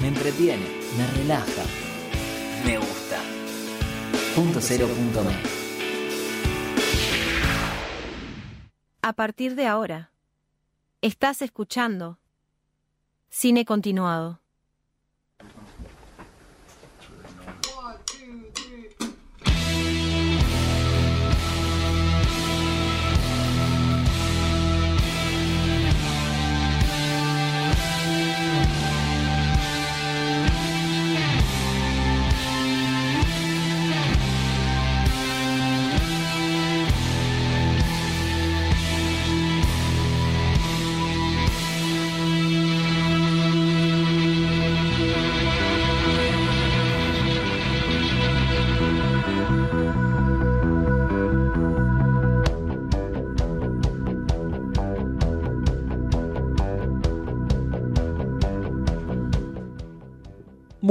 me entretiene, me relaja, me gusta. Punto cero punto me. A partir de ahora, estás escuchando Cine Continuado.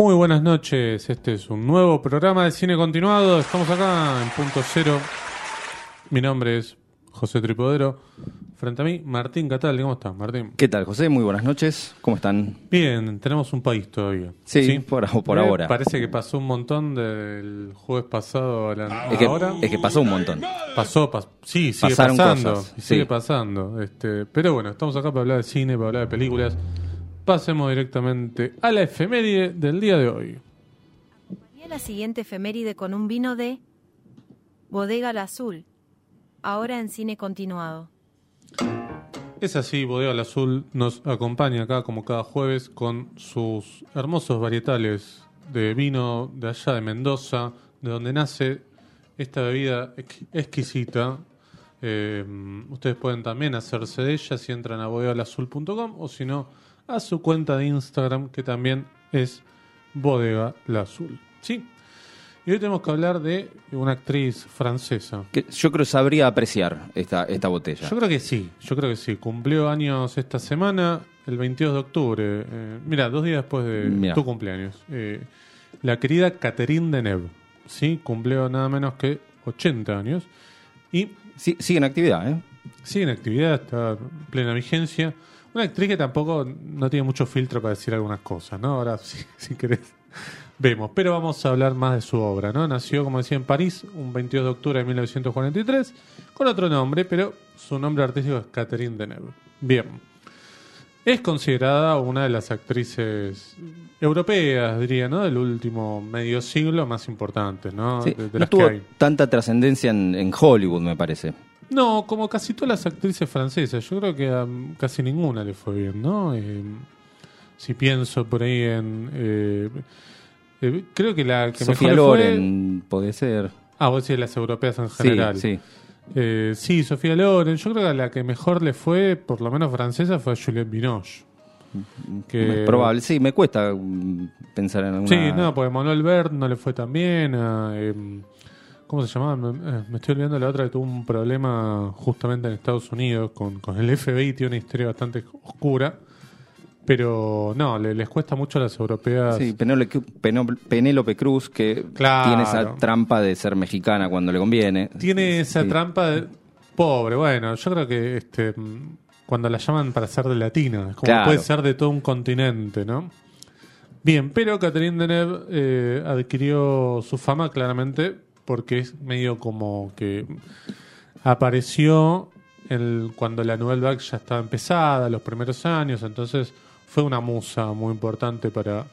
Muy buenas noches, este es un nuevo programa de cine continuado, estamos acá en punto cero. Mi nombre es José Tripodero, frente a mí Martín Catal, ¿cómo estás Martín? ¿Qué tal, José? Muy buenas noches. ¿Cómo están? Bien, tenemos un país todavía. Sí, por, por Eh, ahora. Parece que pasó un montón del jueves pasado a la Es que, ahora. es que pasó un montón. Pasó, pas- sí, sigue Pasaron pasando, cosas, sigue pasando. Este, pero bueno, estamos acá para hablar de cine, para hablar de películas. Pasemos directamente a la efeméride del día de hoy. Y la siguiente efeméride con un vino de Bodega al Azul, ahora en Cine Continuado. Es así, Bodega al Azul nos acompaña acá como cada jueves con sus hermosos varietales de vino de allá de Mendoza, de donde nace esta bebida ex- exquisita. Eh, ustedes pueden también hacerse de ella si entran a bodegalazul.com o si no, a su cuenta de Instagram que también es Bodega la Azul. ¿Sí? Y hoy tenemos que hablar de una actriz francesa. Que yo creo que sabría apreciar esta, esta botella. Yo creo que sí, yo creo que sí. Cumplió años esta semana, el 22 de octubre. Eh, mira, dos días después de Mirá. tu cumpleaños. Eh, la querida Catherine Deneuve, ¿sí? Cumplió nada menos que 80 años. Y Sí, sigue en actividad, ¿eh? sigue en actividad, está en plena vigencia. Una actriz que tampoco no tiene mucho filtro para decir algunas cosas, ¿no? Ahora, si, si querés, vemos. Pero vamos a hablar más de su obra, ¿no? Nació, como decía, en París, un 22 de octubre de 1943, con otro nombre, pero su nombre artístico es Catherine Deneuve. Bien. Es considerada una de las actrices europeas, diría, ¿no? Del último medio siglo más importantes, ¿no? Sí, De, de no las que tuvo hay. tanta trascendencia en, en Hollywood, me parece. No, como casi todas las actrices francesas, yo creo que a casi ninguna le fue bien, ¿no? Eh, si pienso por ahí en... eh, eh, creo que la que Sofía mejor le fue- Loren, puede ser. Ah, vos decís las europeas en Sí, general. sí. Eh, sí, Sofía Loren. Yo creo que a la que mejor le fue, por lo menos francesa, fue a Juliette Binoche. Que- Es probable. Sí, me cuesta mm, pensar en alguna... Sí, no, porque Manuel Bert no le fue tan bien. a, em, ¿Cómo se llamaba? Me, eh, me estoy olvidando la otra que tuvo un problema justamente en Estados Unidos con, con el FBI. Tiene una historia bastante oscura. Pero no, le- les cuesta mucho a las europeas. Sí, Penélope, Cruz, que Claro. tiene esa trampa de ser mexicana cuando le conviene. Tiene esa Sí. trampa de. Pobre, bueno, yo creo que este cuando la llaman para ser de latina, como Claro. puede ser de todo un continente, ¿no? Bien, pero Catherine Deneuve eh, adquirió su fama claramente porque es medio como que apareció el- cuando la Nouvelle Vague ya estaba empezada, los primeros años, entonces fue una musa muy importante para,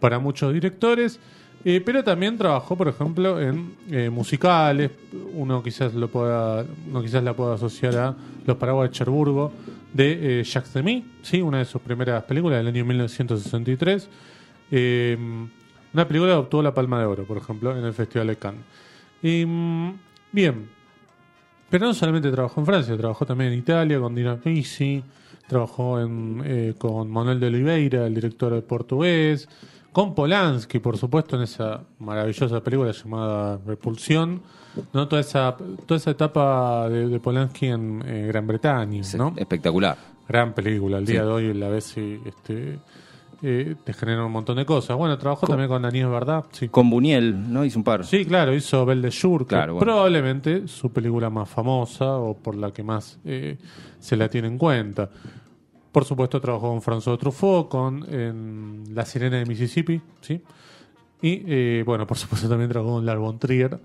para muchos directores. Eh, pero también trabajó, por ejemplo, en eh, musicales. Uno quizás lo pueda, uno quizás la pueda asociar a Los Paraguas de Cherburgo de eh, Jacques Demy, sí, una de sus primeras películas del año 1963. Eh, una película que obtuvo la Palma de Oro, por ejemplo, en el Festival de Cannes. Y, mm, bien, pero no solamente trabajó en Francia, trabajó también en Italia con Dina Risi, trabajó en, eh, con Manuel de Oliveira, el director portugués, con Polanski, por supuesto, en esa maravillosa película llamada Repulsión, ¿no? toda, esa, toda esa etapa de, de Polanski en eh, Gran Bretaña. ¿no? Espectacular. Gran película, el Sí. día de hoy la ves y este, eh, te genera un montón de cosas. Bueno, trabajó también con Aníbal Verdad, sí. Con Buñuel, ¿no? Hizo un par. Sí, claro, hizo Belle de Jour, que Claro, bueno. probablemente su película más famosa o por la que más eh, se la tiene en cuenta. por supuesto trabajó con François Truffaut, con en La Sirena de Mississippi, ¿sí? Y eh, bueno, por supuesto también trabajó con Lars von Trier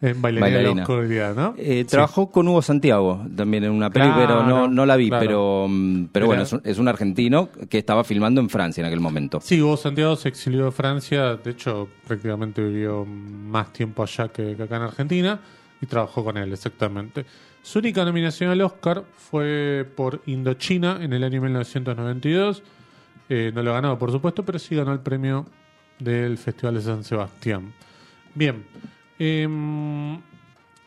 en Bailarina, de la Bailarina. Oscuridad, ¿no? Eh, trabajó con Hugo Santiago también en una peli, Claro, pero no, no la vi, claro. pero, mm, pero bueno, es un, es un argentino que estaba filmando en Francia en aquel momento. Sí, Hugo Santiago se exilió de Francia, de hecho prácticamente vivió más tiempo allá que, que acá en Argentina y trabajó con él, exactamente. Su única nominación al Oscar fue por Indochina en el año 1992. Eh, no lo ganó, por supuesto, pero sí ganó el premio del Festival de San Sebastián. Bien, em,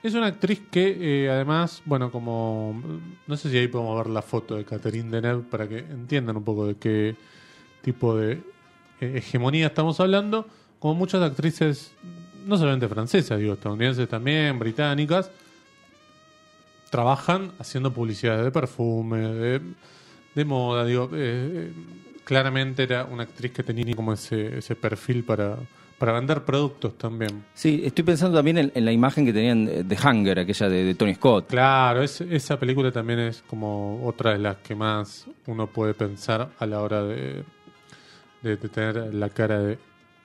es una actriz que eh, además, bueno, como no sé si ahí podemos ver la foto de Catherine Deneuve para que entiendan un poco de qué tipo de eh, hegemonía estamos hablando, como muchas actrices, no solamente francesas, digo, estadounidenses también, británicas, trabajan haciendo publicidades de perfume, de, de moda, digo, eh, eh, claramente era una actriz que tenía como ese, ese perfil para, para vender productos también. Sí, estoy pensando también en, en la imagen que tenían de Hunger, aquella de, de Tony Scott. Claro, es- esa película también es como otra de las que más uno puede pensar a la hora de, de, de tener la cara de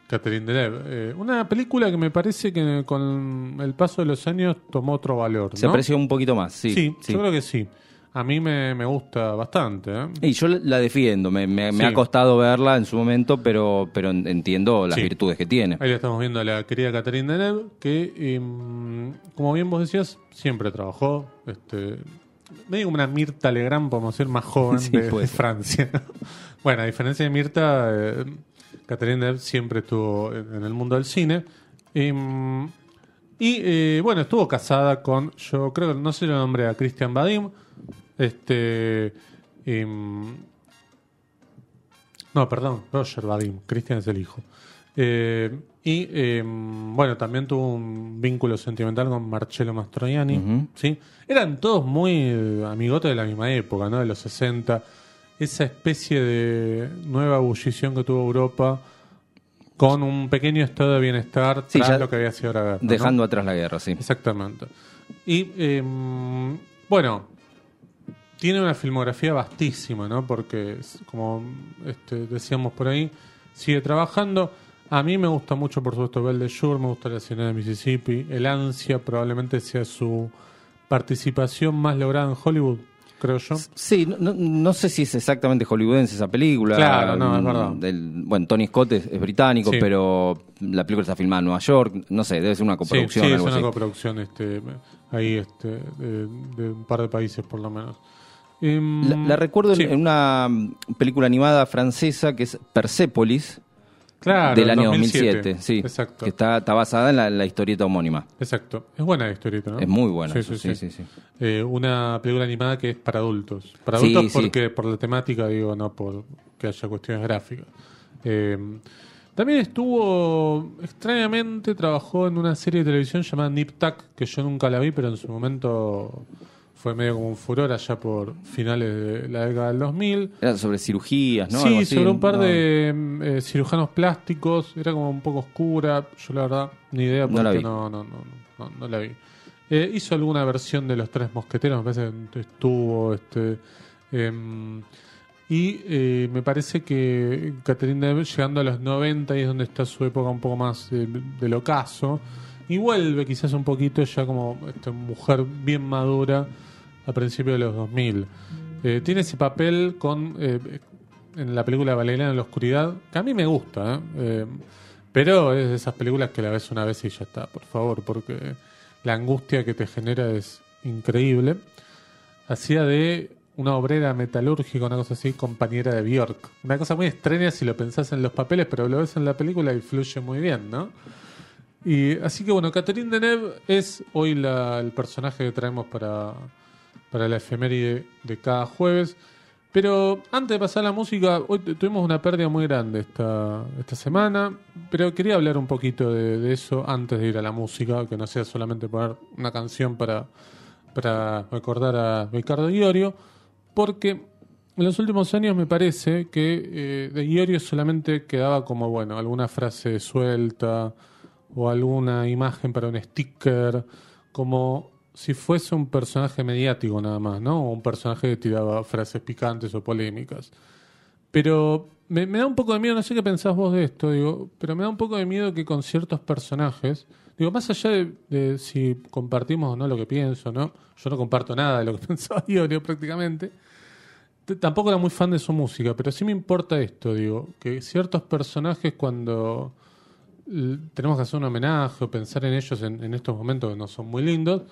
Catherine Deneuve. Eh, una película que me parece que con el paso de los años tomó otro valor. Se apreció un poquito más, sí. Sí, sí. yo creo que sí. A mí me, me gusta bastante. ¿eh? Y yo la defiendo, me, me- ha costado verla en su momento, pero, pero entiendo las Sí. virtudes que tiene. Ahí la estamos viendo a la querida Catherine Deneuve, que, em, como bien vos decías, siempre trabajó. Este, medio como una Mirta Legrand, podemos decir, más joven Sí, de. Francia. bueno, a diferencia de Mirta, eh, Catherine Deneuve siempre estuvo en, el mundo del cine. Em, y eh, bueno, estuvo casada con, yo creo que no sé el nombre, a Christian Badim. Este. em, no, perdón, Roger Vadim. Cristian es el hijo. Eh, y eh, bueno, también tuvo un vínculo sentimental con Marcello Mastroianni. ¿sí? Eran todos muy eh, amigotes de la misma época, ¿no? De los 60. Esa especie de nueva ebullición que tuvo Europa con un pequeño estado de bienestar Sí, tras lo que había sido la guerra. ¿no? Dejando atrás la guerra, sí. Exactamente. Y eh, bueno, tiene una filmografía vastísima, ¿no? Porque, como este, decíamos por ahí, sigue trabajando. A mí me gusta mucho, por supuesto, Belle de Jour, me gusta La Ciudad de Mississippi. El Ansia probablemente sea su participación más lograda en Hollywood, creo yo. Sí, no, no- no sé si es exactamente hollywoodense esa película. Claro, no, es Mm, verdad. del- bueno, Tony Scott es, es británico, Sí. pero la película está filmada en Nueva York. No sé, debe ser una Sí, coproducción sí, o es algo una así. coproducción este, ahí este, de, de un par de países, por lo menos. Em, La, la recuerdo en- sí. en una mm, película animada francesa que es Persepolis, Claro, del año 2007. 2007, sí, Exacto. que está, está basada en la, la historieta homónima. Exacto. Es buena la historieta, ¿no? Es muy buena, Sí, sí, sí, sí. sí, sí. Eh, una película animada que es para adultos. Para adultos porque por la temática, digo, no por que haya cuestiones gráficas. Eh, también estuvo, extrañamente, trabajó en una serie de televisión llamada Nip Tuck, que yo nunca la vi, pero en su momento fue medio como un furor allá por finales de la década del 2000. Era sobre cirugías, ¿no? Sí, sobre un par ¿no? de mm, eh, cirujanos plásticos. Era como un poco oscura. Yo la verdad, ni idea No porque la vi. no, no, no, no, no la vi. Eh, hizo alguna versión de Los Tres Mosqueteros, me parece que estuvo. Este, em, y eh, me parece que Catherine Deneuve, llegando a los 90 y es donde está su época un poco más de- del ocaso. Y vuelve quizás un poquito ya como esta mujer bien madura a principios de los 2000. Eh, tiene ese papel con eh, en la película Valeriana en la Oscuridad, que a mí me gusta, ¿eh? Eh, pero es de esas películas que la ves una vez y ya está, por favor, porque la angustia que te genera es increíble. Hacía de una obrera metalúrgica, una cosa así, compañera de Bjork. Una cosa muy extraña si lo pensás en los papeles, pero lo ves en la película y fluye muy bien, ¿no? Y así que bueno, Catherine Deneuve es hoy el personaje que traemos para, para la efeméride de cada jueves. Pero antes de pasar a la música, hoy tu- tuvimos una pérdida muy grande esta, esta semana, pero quería hablar un poquito de, de eso antes de ir a la música, que no sea solamente poner una canción para, para recordar a Ricardo Iorio, porque en los últimos años me parece que eh, de Iorio solamente quedaba como, bueno, alguna frase suelta o alguna imagen para un sticker, como si fuese un personaje mediático nada más, ¿no? Un personaje que tiraba frases picantes o polémicas. Pero me, da un poco de miedo, no sé qué pensás vos de esto, digo, pero me da un poco de miedo que con ciertos personajes, digo, más allá de, si compartimos o no lo que pienso, ¿no? Yo no comparto nada de lo que pensaba Iorio prácticamente. Tampoco era muy fan de su música, pero sí me importa esto, digo, que ciertos personajes cuando tenemos que hacer un homenaje o pensar en ellos en, en estos momentos que no son muy lindos,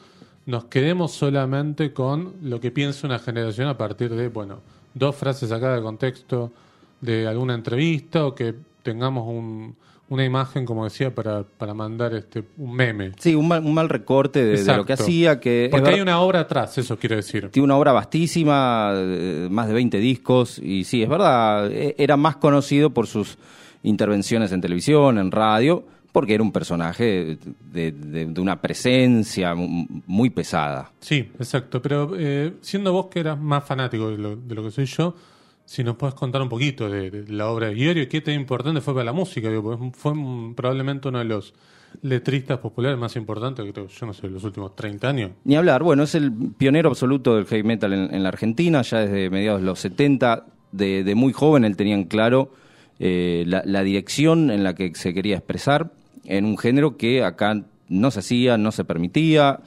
nos quedemos solamente con lo que piensa una generación a partir de, bueno, dos frases acá de contexto de alguna entrevista o que tengamos un- una imagen, como decía, para, para mandar este un meme. Sí, un mal, un mal recorte de, de lo que hacía, que Porque hay una obra atrás, eso quiero decir. tiene una obra vastísima, eh, más de 20 discos, y sí, es verdad, e- era más conocido por sus intervenciones en televisión, en radio, porque era un personaje de, de- de una presencia mu- muy pesada. Sí, exacto. Pero eh, siendo vos que eras más fanático de lo, de lo que soy yo, si nos puedes contar un poquito de, la obra de Iorio, qué tan importante fue para la música. Digo, porque fue probablemente uno de los letristas populares más importantes, creo, yo no sé, los últimos 30 años. Ni hablar, bueno, es el pionero absoluto del heavy metal en, en la Argentina, ya desde mediados de los 70, de, de muy joven él tenía en claro eh, la, la dirección en la que se quería expresar, en un género que acá no se hacía, no se permitía,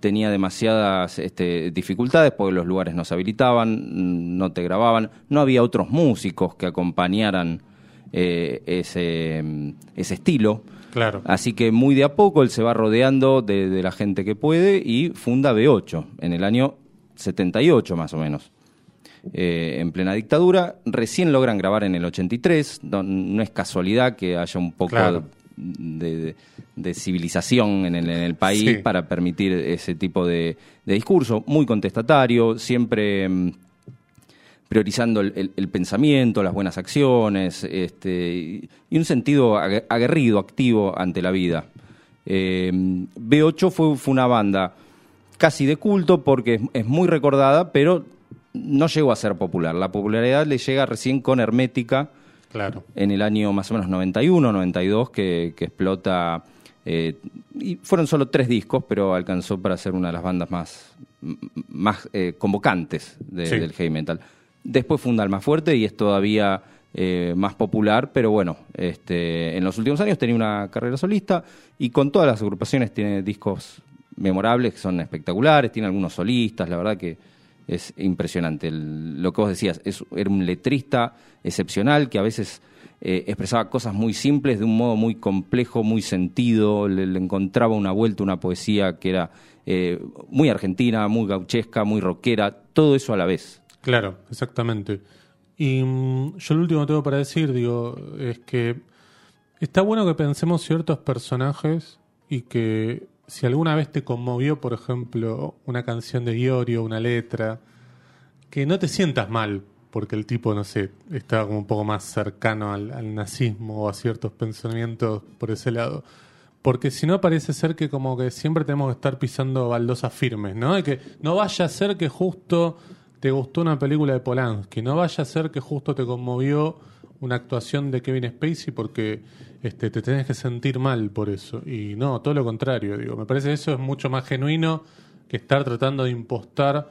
tenía demasiadas este, dificultades porque los lugares no se habilitaban, no te grababan, no había otros músicos que acompañaran eh, ese, ese estilo. Claro. Así que muy de a poco él se va rodeando de, de la gente que puede y funda B8 en el año 78 más o menos. Eh, en plena dictadura, recién logran grabar en el 83, no, no es casualidad que haya un poco Claro. De, civilización en el, en el país Sí. para permitir ese tipo de, de discurso, muy contestatario, siempre mm, priorizando el, el- el pensamiento, las buenas acciones, este, y, un sentido ague- aguerrido, activo ante la vida. Eh, B8 fue, fue una banda casi de culto porque es, es muy recordada, pero no llegó a ser popular. La popularidad le llega recién con Hermética Claro. en el año más o menos 91, 92, que, que explota. eh, y fueron solo tres discos, pero alcanzó para ser una de las bandas más, más eh, convocantes de- Sí. del heavy metal. Después funda Alma Fuerte y es todavía eh, más popular, pero bueno, este, en los últimos años tenía una carrera solista y con todas las agrupaciones tiene discos memorables que son espectaculares, tiene algunos solistas, la verdad que es impresionante. Lo que vos decías, es, era un letrista excepcional que a veces eh, expresaba cosas muy simples de un modo muy complejo, muy sentido, le, le encontraba una vuelta, una poesía que era eh, muy argentina, muy gauchesca, muy rockera, todo eso a la vez. Claro, exactamente. Y mm, yo lo último que tengo para decir, digo, es que está bueno que pensemos ciertos personajes y que si alguna vez te conmovió, por ejemplo, una canción de Iorio, una letra, que no te sientas mal porque el tipo, no sé, estaba como un poco más cercano al, nazismo o a ciertos pensamientos por ese lado. Porque si no parece ser que como que siempre tenemos que estar pisando baldosas firmes, ¿no? Que no vaya a ser que justo te gustó una película de Polanski, no vaya a ser que justo te conmovió una actuación de Kevin Spacey porque este, te tenés que sentir mal por eso. Y no, todo lo contrario, digo. Me parece que eso es mucho más genuino que estar tratando de impostar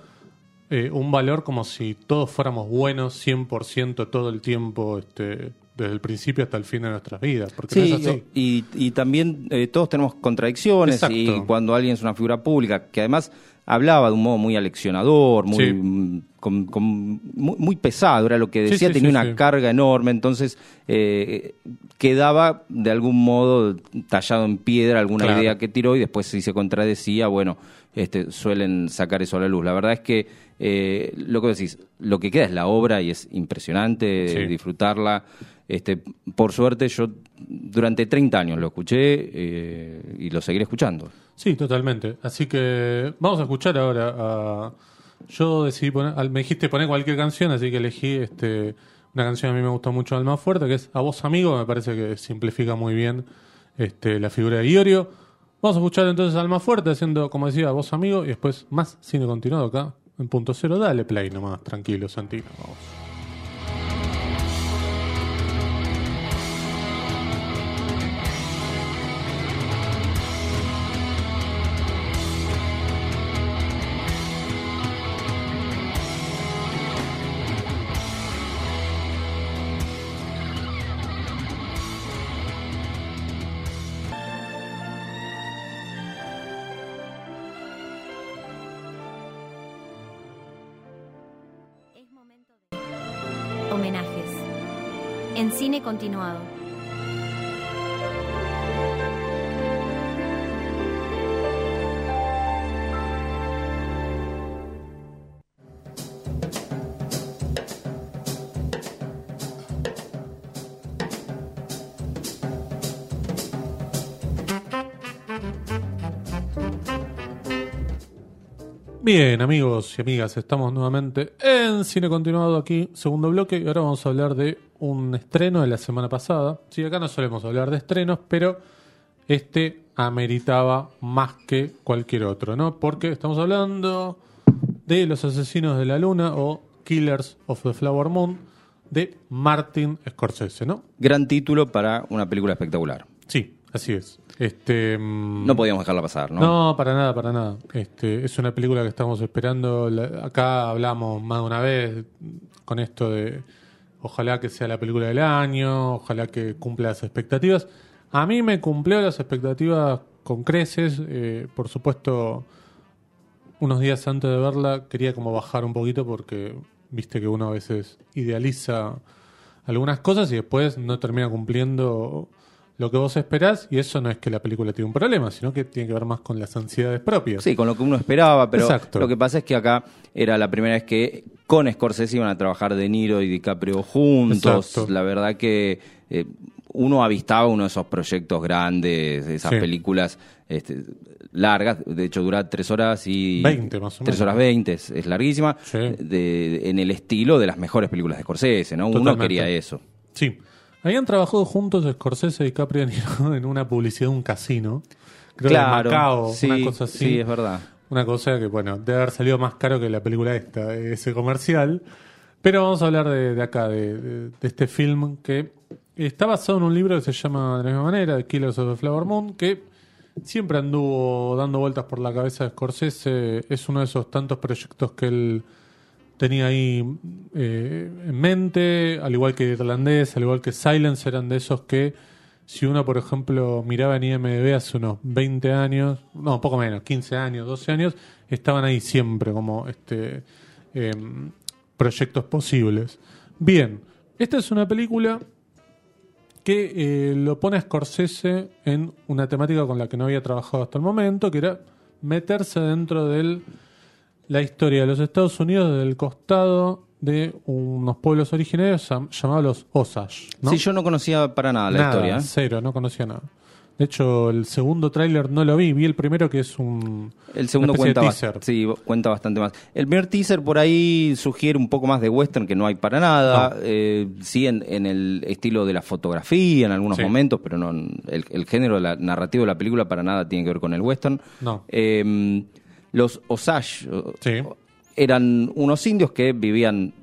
eh, un valor como si todos fuéramos buenos 100% todo el tiempo, este, desde el principio hasta el fin de nuestras vidas. Porque no es así. y, y también eh, todos tenemos contradicciones Exacto. y cuando alguien es una figura pública, que además hablaba de un modo muy aleccionador, muy, Sí. mm, con- con- muy, muy pesado, era lo que decía, sí, tenía una carga enorme, entonces eh, quedaba de algún modo tallado en piedra alguna Claro. idea que tiró y después si se contradecía, bueno, este, suelen sacar eso a la luz. La verdad es que eh, lo que decís, lo que queda es la obra y es impresionante Sí. disfrutarla. Este, por suerte yo durante 30 años lo escuché eh, y lo seguiré escuchando. Sí, totalmente. Así que vamos a escuchar ahora a... Yo decidí poner... Me dijiste poner cualquier canción, así que elegí este una canción que a mí me gustó mucho, Alma Fuerte, que es A Vos Amigo. Me parece que simplifica muy bien este, la figura de Iorio. Vamos a escuchar entonces Alma Fuerte, haciendo, como decía, A Vos Amigo, y después más cine continuado acá, en punto cero. Dale play nomás, tranquilo, Santino. Vamos. Continuado. Bien, amigos y amigas, estamos nuevamente en Cine Continuado aquí, segundo bloque, y ahora vamos a hablar de un estreno de la semana pasada. Sí, acá no solemos hablar de estrenos, pero este ameritaba más que cualquier otro, ¿no? Porque estamos hablando de Los Asesinos de la Luna o Killers of the Flower Moon de Martin Scorsese, ¿no? Gran título para una película espectacular. Sí, así es. Este, mm, No podíamos dejarla pasar, ¿no? no, para nada, para nada. Este, es una película que estamos esperando. La- acá hablamos más de una vez con esto de ojalá que sea la película del año, ojalá que cumpla las expectativas. A mí me cumplió las expectativas con creces. eh, por supuesto, unos días antes de verla quería como bajar un poquito porque viste que uno a veces idealiza algunas cosas y después no termina cumpliendo lo que vos esperás y eso no es que la película tiene un problema, sino que tiene que ver más con las ansiedades propias. Sí, con lo que uno esperaba, pero Exacto. lo que pasa es que acá era la primera vez que con Scorsese iban a trabajar De Niro y DiCaprio juntos. Exacto. La verdad que eh, uno avistaba uno de esos proyectos grandes, de esas Sí. películas este, largas, de hecho dura tres horas y... 20 más o Tres menos. horas veinte, es, es larguísima, Sí. de- en el estilo de las mejores películas de Scorsese, ¿no? Uno Totalmente. quería eso. Sí. Habían trabajado juntos Scorsese y Capri en una publicidad de un casino. Creo que de Macao, sí, una cosa así. sí, es verdad. Una cosa que, bueno, debe haber salido más caro que la película esta, ese comercial. Pero vamos a hablar de, de acá, de, de- de este film que está basado en un libro que se llama de la misma manera, The Killers of the Flower Moon, que siempre anduvo dando vueltas por la cabeza de Scorsese. Es uno de esos tantos proyectos que él tenía ahí eh, en mente, al igual que Irlandés, al igual que Silence, eran de esos que si uno, por ejemplo, miraba en IMDb hace unos 20 años, no, poco menos, 15 años, 12 años, estaban ahí siempre como este em, proyectos posibles. Bien, esta es una película que eh, lo pone a Scorsese en una temática con la que no había trabajado hasta el momento, que era meterse dentro de la historia de los Estados Unidos desde el costado de unos pueblos originarios llam- llamados los Osage. ¿no? Sí, yo no conocía para nada la Nada, historia. ¿eh? Cero, no conocía nada. De hecho, el segundo tráiler no lo vi, vi el primero que es un El segundo cuenta, teaser. sí, cuenta bastante más. El primer teaser por ahí sugiere un poco más de western que no hay para nada. No. Eh, sí, en, en el estilo de la fotografía en algunos Sí. momentos, pero no el, el género la, narrativo de la película para nada tiene que ver con el western. No. Eh, los Osage Sí. eran unos indios que vivían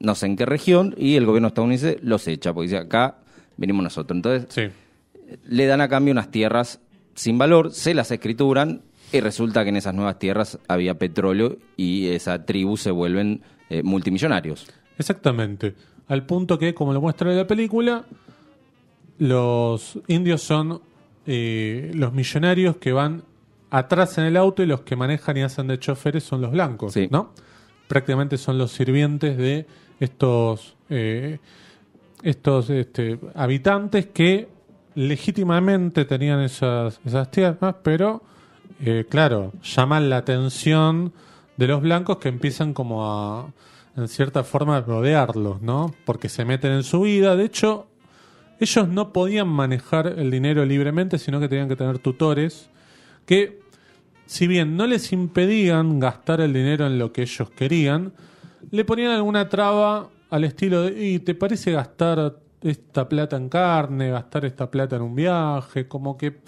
no sé en qué región y el gobierno estadounidense los echa, porque dice acá venimos nosotros. Entonces Sí. le dan a cambio unas tierras sin valor, se las escrituran y resulta que en esas nuevas tierras había petróleo y esa tribu se vuelven eh, multimillonarios. Exactamente. Al punto que, como lo muestra la película, los indios son eh, los millonarios que van atrás en el auto y los que manejan y hacen de choferes son los blancos, Sí. ¿no? Prácticamente son los sirvientes de estos eh, estos este, habitantes que legítimamente tenían esas, esas tierras, pero eh, claro, llaman la atención de los blancos que empiezan como a, en cierta forma, a rodearlos, ¿no? Porque se meten en su vida. De hecho, ellos no podían manejar el dinero libremente, sino que tenían que tener tutores que, si bien no les impedían gastar el dinero en lo que ellos querían, le ponían alguna traba al estilo de, ¿y te parece gastar esta plata en carne, gastar esta plata en un viaje? Como que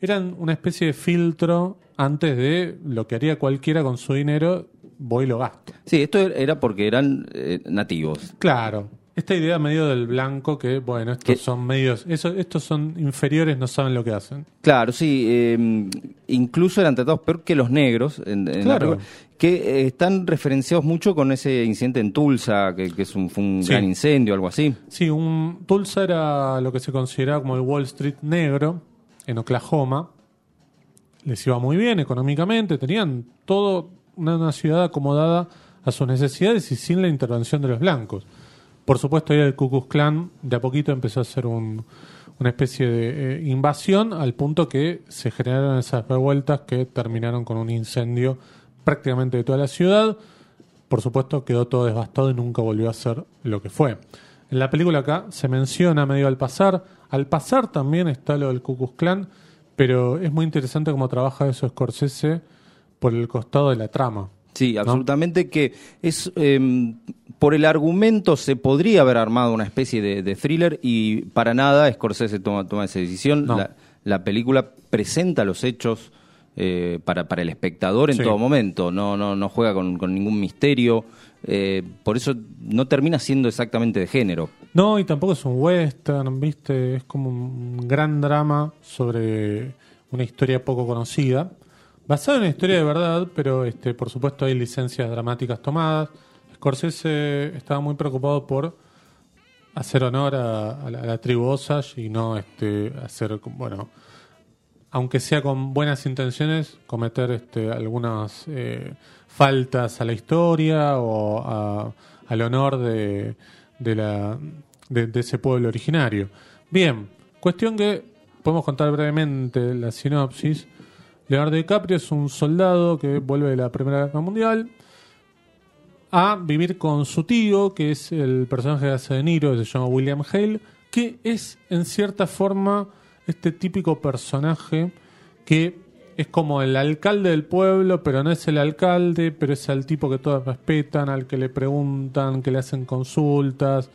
eran una especie de filtro antes de lo que haría cualquiera con su dinero, voy y lo gasto. Sí, esto era porque eran eh, nativos. Claro. Esta idea medio del blanco que, bueno, estos Que- son medios, eso, estos son inferiores, no saben lo que hacen. Claro, sí, eh, incluso eran tratados peor que los negros, en, en la Claro. que eh, están referenciados mucho con ese incidente en Tulsa, que, que es un, fue un Sí. gran incendio, algo así. Sí, un, Tulsa era lo que se consideraba como el Wall Street negro en Oklahoma. Les iba muy bien económicamente, tenían todo una, una ciudad acomodada a sus necesidades y sin la intervención de los blancos. Por supuesto, el Ku Klux Klan de a poquito empezó a un- una especie de eh, invasión al punto que se generaron esas revueltas que terminaron con un incendio prácticamente de toda la ciudad. Por supuesto, quedó todo devastado y nunca volvió a ser lo que fue. En la película acá se menciona medio al pasar. Al pasar también está lo del Ku Klan, pero es muy interesante cómo trabaja eso Scorsese por el costado de la trama. Sí, absolutamente que es eh, por el argumento se podría haber armado una especie de, de thriller y para nada Scorsese toma, toma esa decisión. No. La, la película presenta los hechos eh, para, para el espectador en Sí. todo momento, no, no, no juega con, con ningún misterio, eh, por eso no termina siendo exactamente de género. No, y tampoco es un western, ¿viste? Es como un gran drama sobre una historia poco conocida. Basado en una historia de verdad, pero este, por supuesto hay licencias dramáticas tomadas. Scorsese estaba muy preocupado por hacer honor a, la, la tribu Osage y no este, hacer, bueno, aunque sea con buenas intenciones, cometer este, algunas eh, faltas a la historia o a- al honor de, de, la, de ese pueblo originario. Bien, cuestión que podemos contar brevemente la sinopsis. Leonardo DiCaprio es un soldado que vuelve de la Primera Guerra Mundial a vivir con su tío, que es el personaje de hace de Niro, que se llama William Hale, que es en cierta forma este típico personaje que es como el alcalde del pueblo, pero no es el alcalde, pero es el tipo que todos respetan, al que le preguntan, que le hacen consultas,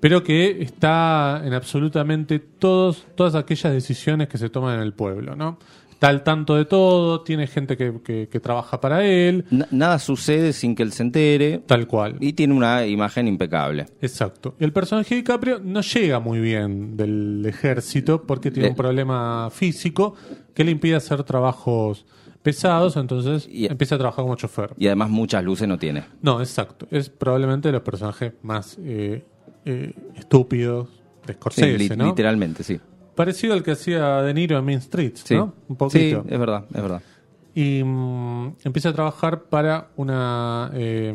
pero que está en absolutamente todos, todas aquellas decisiones que se toman en el pueblo, ¿no? Está al tanto de todo, tiene gente que, que- que trabaja para él, Na- nada sucede sin que él se entere tal cual. y tiene una imagen impecable. Exacto. Y el personaje de DiCaprio no llega muy bien del ejército porque tiene Le- un problema físico que le impide hacer trabajos pesados, entonces Y- empieza a trabajar como chofer. Y además muchas luces no tiene. No, exacto. Es probablemente de los personajes más eh, eh, estúpidos de Sí, Scorsese, li- ¿no? Literalmente, sí. Parecido al que hacía De Niro en Mean Streets, Sí. ¿no? Un poquito. Sí, es verdad, es verdad. y mm, empieza a trabajar para una eh,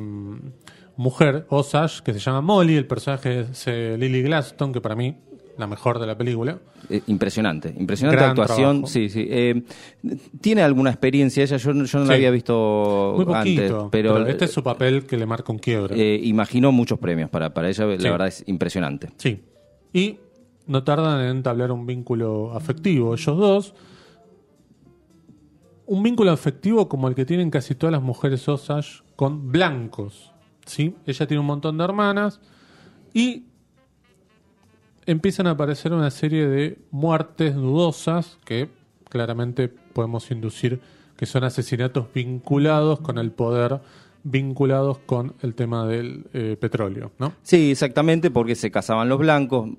mujer, Osage, que se llama Molly. El personaje es eh, Lily Glaston, que para mí la mejor de la película. Eh, impresionante, impresionante Gran actuación. trabajo. Sí, sí. Eh, tiene alguna experiencia ella, yo, yo no Sí. la había visto Muy poquito, antes, pero, este es su papel que le marca un quiebre. eh, imaginó muchos premios para, para ella, Sí. la verdad es impresionante. Sí. Y no tardan en entablar un vínculo afectivo ellos dos. Un vínculo afectivo como el que tienen casi todas las mujeres Osage con blancos. ¿sí? Ella tiene un montón de hermanas y empiezan a aparecer una serie de muertes dudosas que claramente podemos inducir que son asesinatos vinculados con el poder, vinculados con el tema del eh, petróleo. ¿no? Sí, exactamente, porque se casaban los blancos,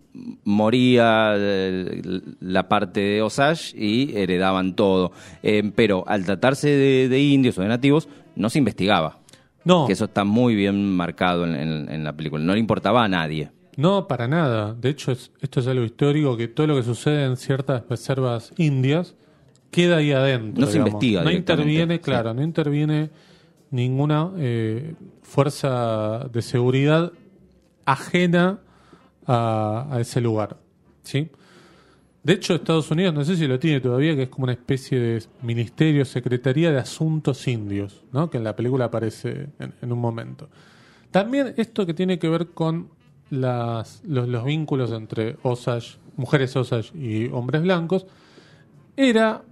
moría eh, la parte de Osage y heredaban todo. Eh, pero al tratarse de, de indios o de nativos, no se investigaba. No, Que eso está muy bien marcado en, en- en la película. No le importaba a nadie. No, para nada. De hecho, es- esto es algo histórico que todo lo que sucede en ciertas reservas indias queda ahí adentro. No se investiga No interviene, sí. claro, no interviene ninguna eh, fuerza de seguridad ajena a, ese lugar. ¿sí? De hecho, Estados Unidos, no sé si lo tiene todavía, que es como una especie de ministerio, secretaría de asuntos indios, ¿no? que en la película aparece en, en un momento. También esto que tiene que ver con las, los, los vínculos entre Osage, mujeres Osage y hombres blancos, era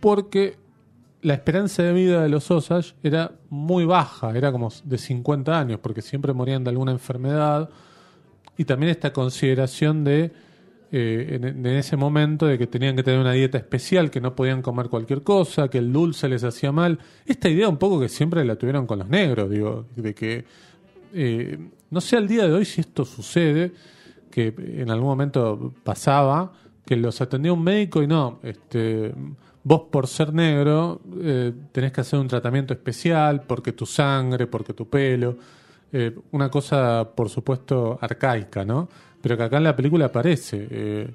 porque la esperanza de vida de los Osage era muy baja, era como de 50 años, porque siempre morían de alguna enfermedad. Y también esta consideración de, eh, en, ese momento, de que tenían que tener una dieta especial, que no podían comer cualquier cosa, que el dulce les hacía mal. Esta idea un poco que siempre la tuvieron con los negros, digo, de que, eh, no sé al día de hoy si esto sucede, que en algún momento pasaba, que los atendía un médico y no, este, vos por ser negro eh, tenés que hacer un tratamiento especial porque tu sangre, porque tu pelo, eh, una cosa por supuesto arcaica, ¿no? Pero que acá en la película aparece. eh,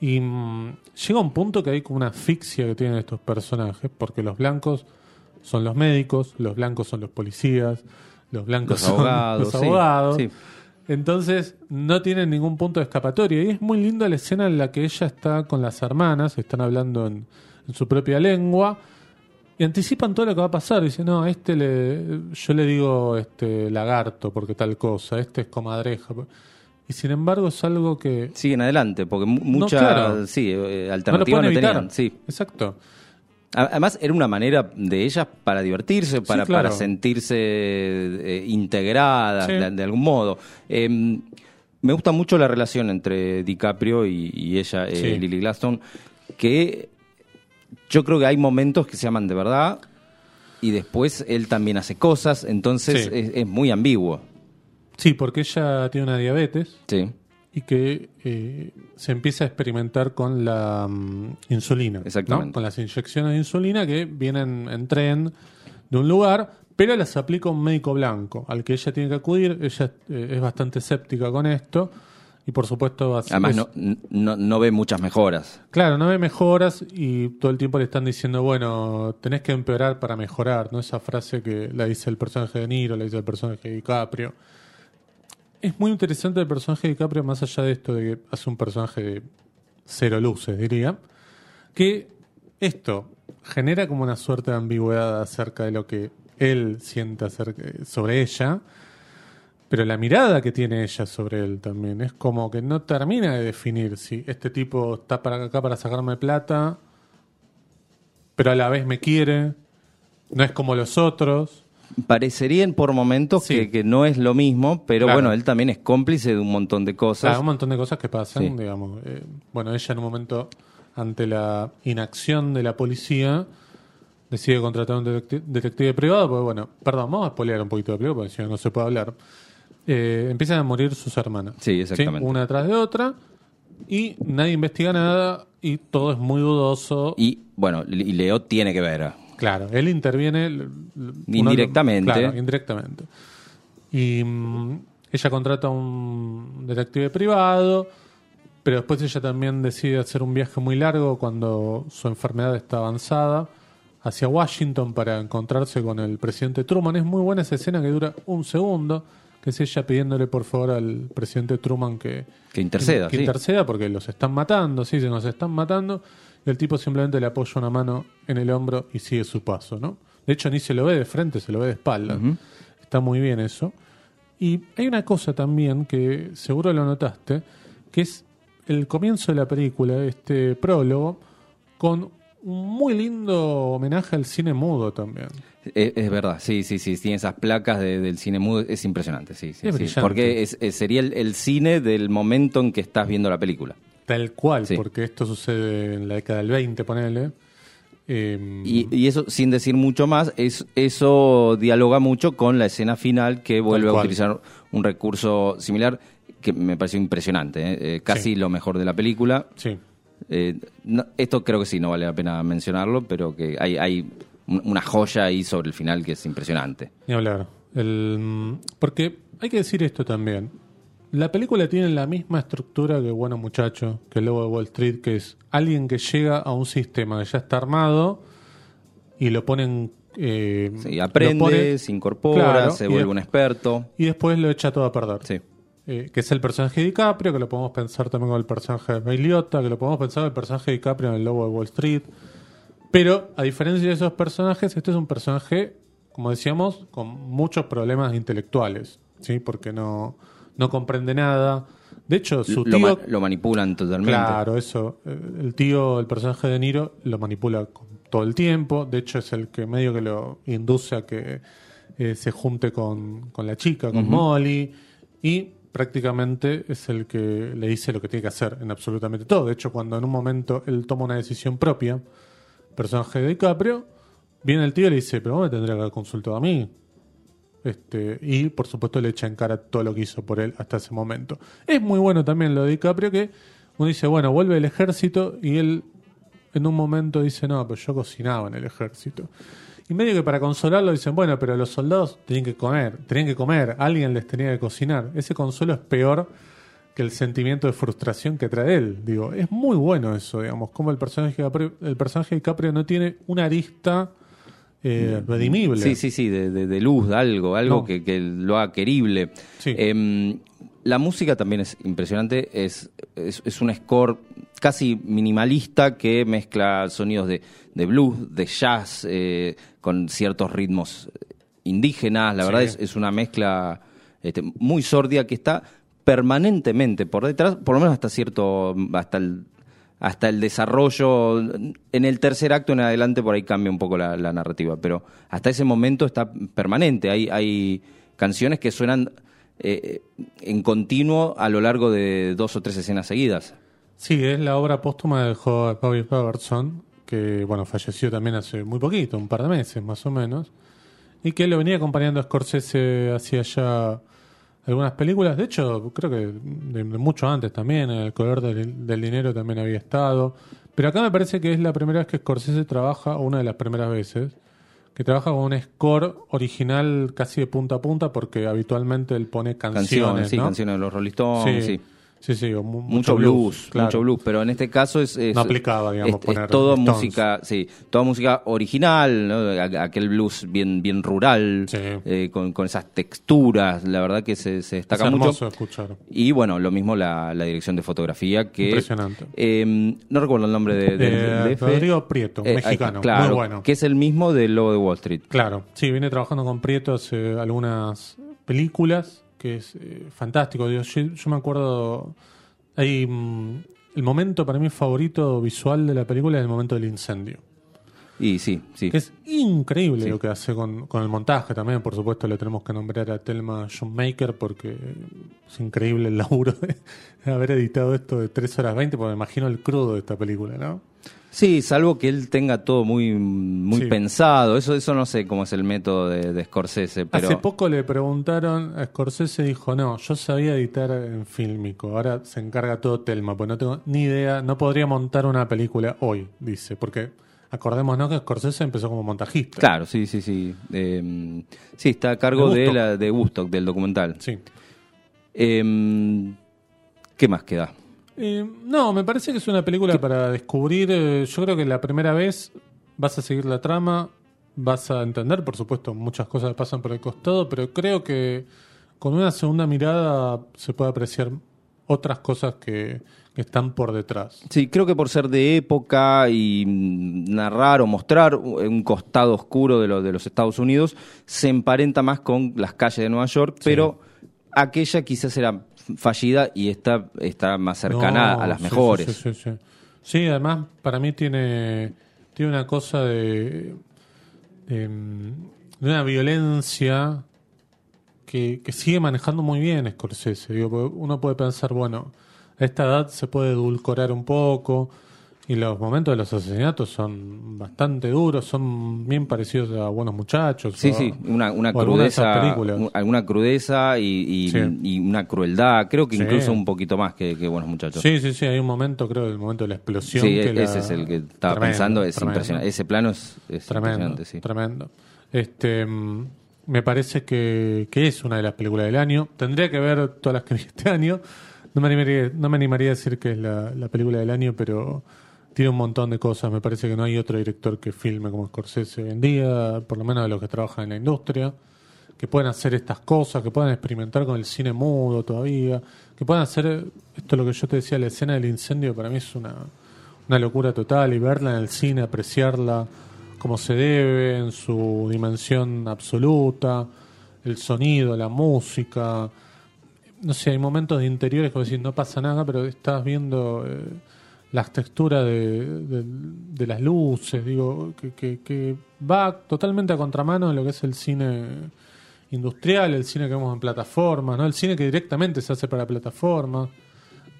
y mm, llega un punto que hay como una asfixia que tienen estos personajes, porque los blancos son los médicos, los blancos son los policías, los blancos Los abogados, son los sí, abogados. sí. Entonces no tienen ningún punto de escapatoria. Y es muy linda la escena en la que ella está con las hermanas, están hablando en, en su propia lengua, y anticipan todo lo que va a pasar. Dice, no, este le, yo le digo este lagarto porque tal cosa, este es comadreja. Y sin embargo es algo que... Siguen adelante, porque mu- muchas claro. sí, eh, no lo alternativas pueden no, tenían. Sí. Exacto. Además, era una manera de ellas para divertirse, para, claro. para sentirse eh, integradas Sí. de, de algún modo. Eh, me gusta mucho la relación entre DiCaprio y, y ella, eh, Sí. Lily Glaston, que yo creo que hay momentos que se aman de verdad y después él también hace cosas, entonces Sí. es, es muy ambiguo. Sí, porque ella tiene una diabetes Sí, y que eh, se empieza a experimentar con la mm, insulina. ¿no? Exactamente. Con las inyecciones de insulina que vienen en tren de un lugar, pero las aplica un médico blanco al que ella tiene que acudir. Ella eh, es bastante escéptica con esto y por supuesto va a- además es- no, no, no ve muchas mejoras. Claro, no ve mejoras y todo el tiempo le están diciendo, bueno, tenés que empeorar para mejorar, ¿no? Esa frase que la dice el personaje de Niro, la dice el personaje de DiCaprio. Es muy interesante el personaje de DiCaprio, más allá de esto de que hace un personaje de cero luces, diría, que esto genera como una suerte de ambigüedad acerca de lo que él siente acerca, sobre ella, pero la mirada que tiene ella sobre él también es como que no termina de definir si este tipo está para acá para sacarme plata, pero a la vez me quiere, no es como los otros. Parecerían por momentos Sí. que, que no es lo mismo, pero Claro. bueno, él también es cómplice de un montón de cosas. Claro, un montón de cosas que pasan, Sí. digamos. Eh, bueno, ella en un momento, ante la inacción de la policía, decide contratar a un detecti- detective privado, porque bueno, perdón, vamos a spoilear un poquito de película, porque si no, no se puede hablar. Eh, empiezan a morir sus hermanas. Sí, exactamente. Una detrás de otra, y nadie investiga nada, y todo es muy dudoso. Y bueno, y Leo tiene que ver. Claro, él interviene uno- Indirectamente. claro, indirectamente. Y mm, ella contrata a un detective privado, pero después ella también decide hacer un viaje muy largo cuando su enfermedad está avanzada hacia Washington para encontrarse con el presidente Truman. Es muy buena esa escena que dura un segundo, que es ella pidiéndole por favor al presidente Truman que, Que interceda, que sí. interceda porque los están matando, sí, se nos están matando. Y el tipo simplemente le apoya una mano en el hombro y sigue su paso, ¿no? De hecho, ni se lo ve de frente, se lo ve de espalda. Está muy bien eso. Y hay una cosa también que seguro lo notaste, que es el comienzo de la película, este prólogo, con muy lindo homenaje al cine mudo también. Es, es verdad, sí, sí, sí. Tiene esas placas de- del cine mudo. Es impresionante, sí. sí, Es sí. brillante. Porque es- es- sería el, el cine del momento en que estás viendo la película. Tal cual, Sí. porque esto sucede en la década del 20, ponele. Eh, Y, y eso, sin decir mucho más, es, eso dialoga mucho con la escena final que vuelve a utilizar un recurso similar que me pareció impresionante. ¿eh? Eh, casi Sí. lo mejor de la película. sí. Eh, no- esto creo que sí, no vale la pena mencionarlo, pero que hay, hay un- una joya ahí sobre el final que es impresionante. Ni hablar. El, mm, porque hay que decir esto también. La película tiene la misma estructura que Bueno Muchacho, que el Lobo de Wall Street, que es alguien que llega a un sistema que ya está armado y lo ponen... eh, Sí, lo aprende, pone- se incorpora, Claro, se vuelve de- un experto. Y después lo echa todo a perder. Sí. Eh, que es el personaje de DiCaprio, que lo podemos pensar también con el personaje de Ray Liotta, que lo podemos pensar con el personaje de DiCaprio en El Lobo de Wall Street. Pero, a diferencia de esos personajes, este es un personaje, como decíamos, con muchos problemas intelectuales, ¿sí? Porque no, no comprende nada. De hecho, su Lo, tío... lo manipulan totalmente. Claro, eso. Eh, El tío, el personaje de Niro, lo manipula todo el tiempo. De hecho, es el que medio que lo induce a que eh, se junte con, con la chica, con Molly. Y prácticamente es el que le dice lo que tiene que hacer en absolutamente todo. De hecho, cuando en un momento él toma una decisión propia, personaje de DiCaprio, viene el tío y le dice, pero vos me tendrías que haber consultado a mí. Este, y por supuesto le echa en cara todo lo que hizo por él hasta ese momento. Es muy bueno también lo de DiCaprio que uno dice, bueno, vuelve el ejército y él en un momento dice, no, pero yo cocinaba en el ejército. Y medio que para consolarlo dicen, bueno, pero los soldados tenían que comer, tenían que comer, alguien les tenía que cocinar. Ese consuelo es peor que el sentimiento de frustración que trae él. Digo, es muy bueno eso, digamos, como el personaje el personaje de DiCaprio no tiene una arista eh, redimible. Sí, sí, sí, de, de- de luz, de algo, algo No. que, que lo haga querible. Sí. Em, La música también es impresionante, es, es, es un score casi minimalista que mezcla sonidos de, de blues, de jazz, eh, con ciertos ritmos indígenas, la Sí. verdad es, es una mezcla este, muy sordia que está permanentemente por detrás, por lo menos hasta cierto, hasta el, hasta el desarrollo, en el tercer acto en adelante por ahí cambia un poco la, la narrativa, pero hasta ese momento está permanente, hay, hay canciones que suenan eh, en continuo a lo largo de dos o tres escenas seguidas. Sí, es la obra póstuma de Bobby Robertson, que bueno, falleció también hace muy poquito, un par de meses más o menos, y que lo venía acompañando a Scorsese hacia allá algunas películas, de hecho, creo que de, de mucho antes también, El color del, del dinero también había estado, pero acá me parece que es la primera vez que Scorsese trabaja, una de las primeras veces, que trabaja con un score original casi de punta a punta, porque habitualmente él pone canciones, Canciones, sí, ¿no? canciones de los Rolling Stones, sí. sí, sí, sí, mu- Mucho, blues, claro. mucho blues, pero en este caso es, es- No aplicaba, digamos, es- es poner toda Stones. música, sí, toda música original, aquel blues bien bien rural, Sí. eh, con, con esas texturas, la verdad que se, se Es destaca hermoso mucho. escuchar. Y bueno, lo mismo la, la dirección de fotografía que Impresionante. eh, no recuerdo el nombre de, del- Eh. Rodrigo Prieto, Eh, mexicano, claro, muy bueno. que es el mismo del Lobo de Wall Street. Claro, sí, viene trabajando con Prieto hace algunas películas, que es eh, fantástico. Digo, yo, yo me acuerdo, hay mm, el momento para mí favorito visual de la película es el momento del incendio. Y sí, sí. Es increíble Sí. lo que hace con, con el montaje también. Por supuesto, le tenemos que nombrar a Telma John Maker porque es increíble el laburo de, de haber editado esto de 3 horas 20, porque me imagino el crudo de esta película, ¿no? Sí, salvo que él tenga todo muy, muy Sí. pensado. Eso, eso no sé cómo es el método de, de Scorsese, pero Hace poco le preguntaron a Scorsese dijo, no, yo sabía editar en fílmico, ahora se encarga todo Telma, pues no tengo ni idea, no podría montar una película hoy, dice, porque acordémonos que Scorsese empezó como montajista. claro, sí, sí, sí. Eh, sí, está a cargo De de, la, de Woodstock, del documental. Sí. Eh, ¿Qué más queda? Eh, no, me parece que es una película para descubrir, eh, yo creo que la primera vez vas a seguir la trama, vas a entender, por supuesto, muchas cosas pasan por el costado, pero creo que con una segunda mirada se puede apreciar otras cosas que, que están por detrás. Sí, creo que por ser de época y narrar o mostrar un costado oscuro de, lo, de los Estados Unidos, se emparenta más con las calles de Nueva York, pero aquella quizás era fallida y esta está más cercana No, a las sí, mejores. Sí, además, para mí tiene, tiene una cosa de, de, mm, de una violencia que, que sigue manejando muy bien Scorsese. Digo, uno puede pensar, bueno, a esta edad se puede edulcorar un poco y los momentos de los asesinatos son bastante duros, son bien parecidos a Buenos Muchachos. Sí, o- sí, una, crudeza, alguna crudeza y, y- Sí. y una crueldad, creo que Sí. incluso un poquito más que, que Buenos Muchachos. Sí, sí, sí, hay un momento, creo, el momento de la explosión. Sí, que ese la- es el que estaba Tremendo, pensando, es tremendo. impresionante. Ese plano es, es Tremendo, impresionante, sí. tremendo. Este, mm, me parece que, que es una de las películas del año. Tendría que ver todas las que vi este año. No me animaría, no me animaría a decir que es la, la película del año, pero tiene un montón de cosas. Me parece que no hay otro director que filme como Scorsese hoy en día, por lo menos de los que trabajan en la industria, que puedan hacer estas cosas, que puedan experimentar con el cine mudo todavía, que puedan hacer esto lo que yo te decía, la escena del incendio para mí es una, una locura total y verla en el cine, apreciarla como se debe, en su dimensión absoluta, el sonido, la música. No sé, hay momentos de interiores que decís, no pasa nada, pero estás viendo eh, las texturas de, de- de las luces, digo, que, que- que va totalmente a contramano de lo que es el cine industrial, el cine que vemos en plataformas, ¿no? el cine que directamente se hace para plataformas.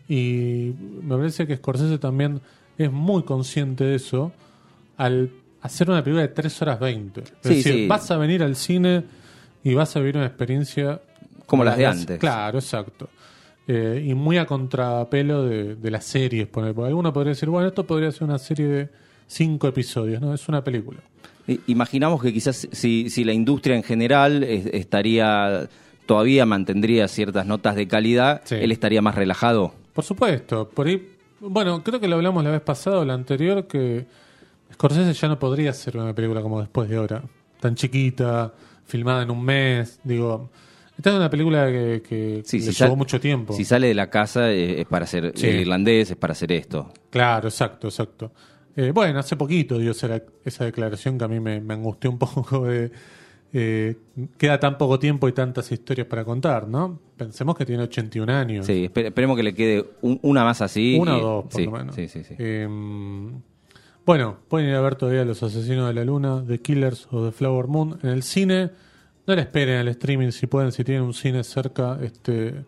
Y me parece que Scorsese también es muy consciente de eso al hacer una película de 3 horas 20. Es Sí, decir, sí. vas a venir al cine y vas a vivir una experiencia Como las de antes. Claro, exacto. Eh, y muy a contrapelo de, de las series. Porque alguno podría decir, bueno, esto podría ser una serie de cinco episodios, ¿no? Es una película. Imaginamos que quizás si, si la industria en general es- estaría, todavía mantendría ciertas notas de calidad, Sí. él estaría más relajado. Por supuesto, por ahí, bueno, creo que lo hablamos la vez pasada o la anterior, que Scorsese ya no podría hacer una película como después de ahora, tan chiquita, filmada en un mes, digo, Esta es una película que, que Sí, le si llevó mucho tiempo. Si sale de la casa eh, es para ser Sí. irlandés, es para hacer esto. Claro, exacto, exacto. Eh, bueno, hace poquito dio esa, esa declaración que a mí me, me angustió un poco de... eh, queda tan poco tiempo y tantas historias para contar, ¿no? Pensemos que tiene 81 años. Sí, espe- esperemos que le quede un- una más así. Una y- o dos, por sí, lo menos. Sí, sí, sí. Eh, bueno, pueden ir a ver todavía Los Asesinos de la Luna, The Killers o The Flower Moon en el cine. No la esperen al streaming si pueden, si tienen un cine cerca. este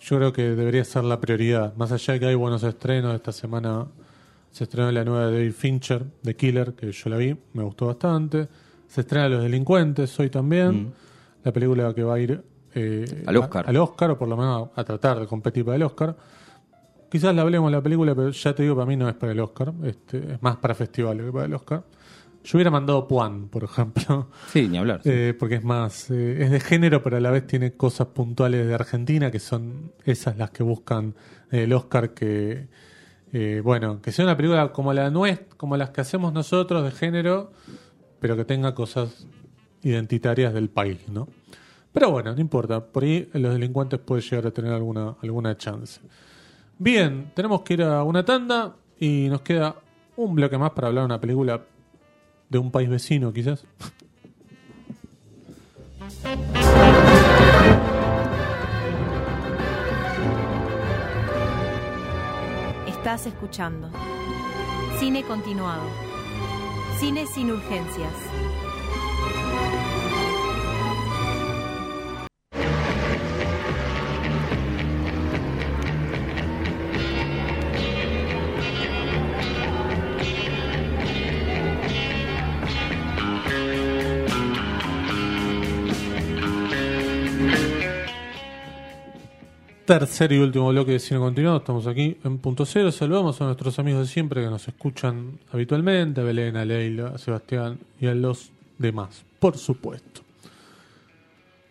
Yo creo que debería ser la prioridad. Más allá de que hay buenos estrenos, esta semana se estrenó la nueva de David Fincher, The Killer, que yo la vi, me gustó bastante. Se estrena Los Delincuentes hoy también. La película que va a ir eh, Al Oscar. a- al Oscar, o por lo menos a, tratar de competir para el Oscar. Quizás la hablemos de la película, pero ya te digo, para mí no es para el Oscar. Este, es más para festivales que para el Oscar. Yo hubiera mandado Puan, por ejemplo, Sí, ni hablar. sí. eh, porque es más, eh, es de género, pero a la vez tiene cosas puntuales de Argentina, que son esas las que buscan eh, el Oscar, que, eh, bueno, que sea una película como la nuestra, como las que hacemos nosotros de género, pero que tenga cosas identitarias del país, ¿no? Pero bueno, no importa, por ahí los delincuentes pueden llegar a tener alguna, alguna chance. Bien, tenemos que ir a una tanda y nos queda un bloque más para hablar de una película de un país vecino, quizás. Estás escuchando. Cine continuado. Cine sin urgencias. Tercer y último bloque de Cine Continuado. Estamos aquí en Punto Cero. Saludamos a nuestros amigos de siempre que nos escuchan habitualmente: a Belén, a Leila, a Sebastián y a los demás, por supuesto.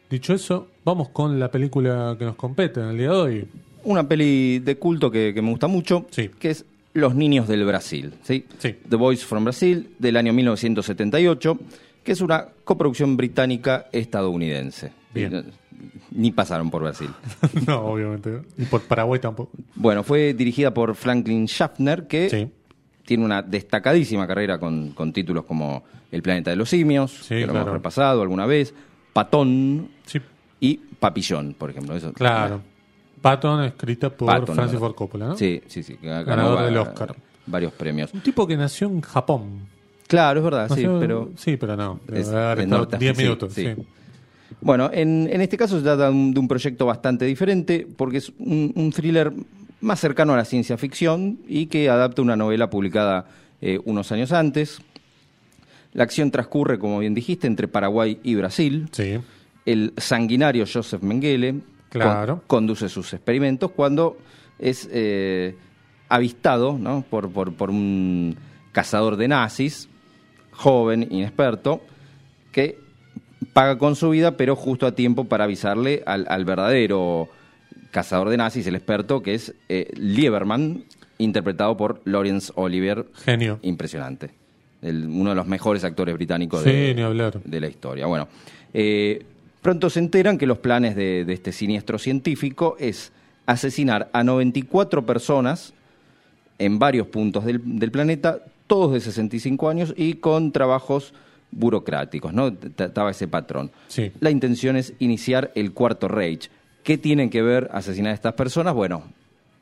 Dicho eso, vamos con la película que nos compete en el día de hoy. Una peli de culto que, que me gusta mucho, Sí. que es Los Niños del Brasil. ¿sí? Sí. The Boys from Brasil, del año 1978, que es una coproducción británica-estadounidense. Bien. Ni pasaron por Brasil. no, obviamente. Y por Paraguay tampoco. Bueno, fue dirigida por Franklin Schaffner, que Sí. tiene una destacadísima carrera con, con títulos como El planeta de los simios, Sí, que lo claro. hemos repasado alguna vez, Patón Sí, y Papillón, por ejemplo. Eso, claro. Patton, escrita por Patton, Francis. Ford Coppola, ¿no? Sí, sí, sí. ganó Ganador va- del Oscar. Varios premios. Un tipo que nació en Japón. Claro, es verdad, sí, Nació- pero... sí, pero no. Es haber de estado norte- 10 sí, minutos. sí. sí. Bueno, en, en este caso se trata de un, de un proyecto bastante diferente porque es un, un thriller más cercano a la ciencia ficción y que adapta una novela publicada eh, unos años antes. La acción transcurre, como bien dijiste, entre Paraguay y Brasil. Sí. El sanguinario Joseph Mengele Claro. con- conduce sus experimentos cuando es eh, avistado ¿no? por, por, por un cazador de nazis, joven, inexperto, que paga con su vida, pero justo a tiempo para avisarle al, al verdadero cazador de nazis, el experto, que es eh, Lieberman, interpretado por Laurence Olivier. Genio. Impresionante. El- uno de los mejores actores británicos Sí, de, ni hablar. de la historia. Bueno, eh, pronto se enteran que los planes de, de este siniestro científico es asesinar a 94 personas en varios puntos del, del planeta, todos de 65 años y con trabajos burocráticos, ¿no? Estaba ese patrón. Sí. La intención es iniciar el cuarto Reich. ¿Qué tienen que ver asesinar a estas personas? Bueno,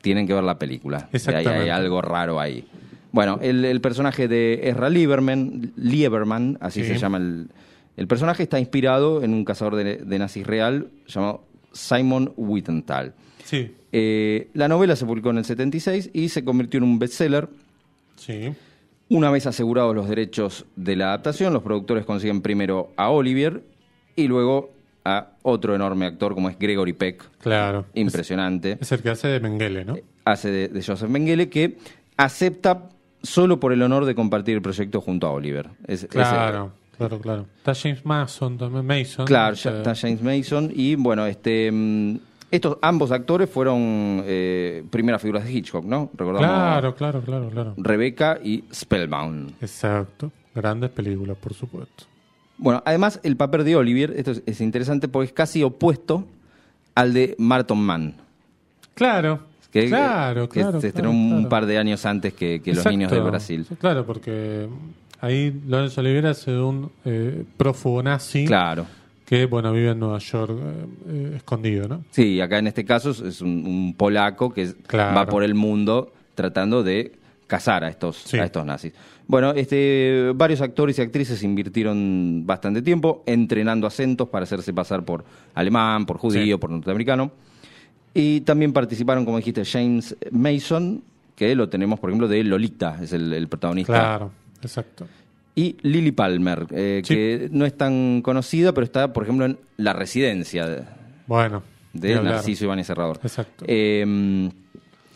tienen que ver la película. Exactamente. hay algo raro ahí. Bueno, el, el personaje de Ezra Lieberman, Lieberman así Sí. se llama el, el personaje, está inspirado en un cazador de, de nazis real llamado Simon Wittenthal. Sí. Eh, la novela se publicó en el 76 y se convirtió en un bestseller. Sí. Una vez asegurados los derechos de la adaptación, los productores consiguen primero a Olivier y luego a otro enorme actor como es Gregory Peck, Claro. impresionante. Es, es el que hace de Mengele, ¿no? hace de, de Joseph Mengele, que acepta solo por el honor de compartir el proyecto junto a Oliver. Es- es- Claro, claro, claro. Está James Mason también, Mason. claro, Eh, ya está James Mason. Y bueno, este mm, estos ambos actores fueron eh, primeras figuras de Hitchcock, ¿no? Recordamos Claro, claro, claro, claro. Rebecca y Spellbound. Exacto. Grandes películas, por supuesto. Bueno, además el papel de Olivier, esto es, es interesante porque es casi opuesto al de Marton Mann. Claro. Que, claro, que claro. se estrenó claro, un par de años antes que, que Los. Niños de Brasil. Claro, porque ahí Lorenzo Olivera es un eh, prófugo nazi Claro. Que, bueno, vive en Nueva York eh, eh, escondido, ¿no? Sí, acá en este caso es- un, un polaco que Claro. va por el mundo tratando de cazar a estos, Sí. a estos nazis. Bueno, este, varios actores y actrices invirtieron bastante tiempo entrenando acentos para hacerse pasar por alemán, por judío, Sí. por norteamericano. Y también participaron, como dijiste, James Mason, que lo tenemos, por ejemplo, de Lolita, es el, el protagonista. Claro, exacto. Y Lily Palmer, eh, Sí. que no es tan conocida, pero está, por ejemplo, en La Residencia de, Bueno. de. Narciso Iván Serrador. Exacto. Eh,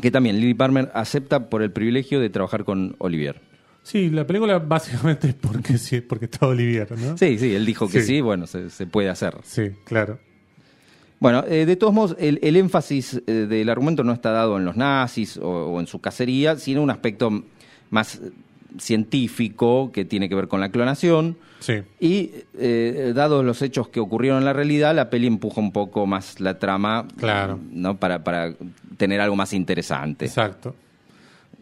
que también Lily Palmer acepta por el privilegio de trabajar con Olivier. Sí, la película básicamente es porque sí, porque está Olivier, ¿no? Sí, sí, él dijo que Sí. sí, bueno, se, se puede hacer. Sí, claro. Bueno, eh, de todos modos, el, el énfasis eh, del argumento no está dado en los nazis o, o en su cacería, sino un aspecto más científico que tiene que ver con la clonación. Sí. Y eh, dados los hechos que ocurrieron en la realidad, la peli empuja un poco más la trama Claro. ¿no? para, para tener algo más interesante. Exacto.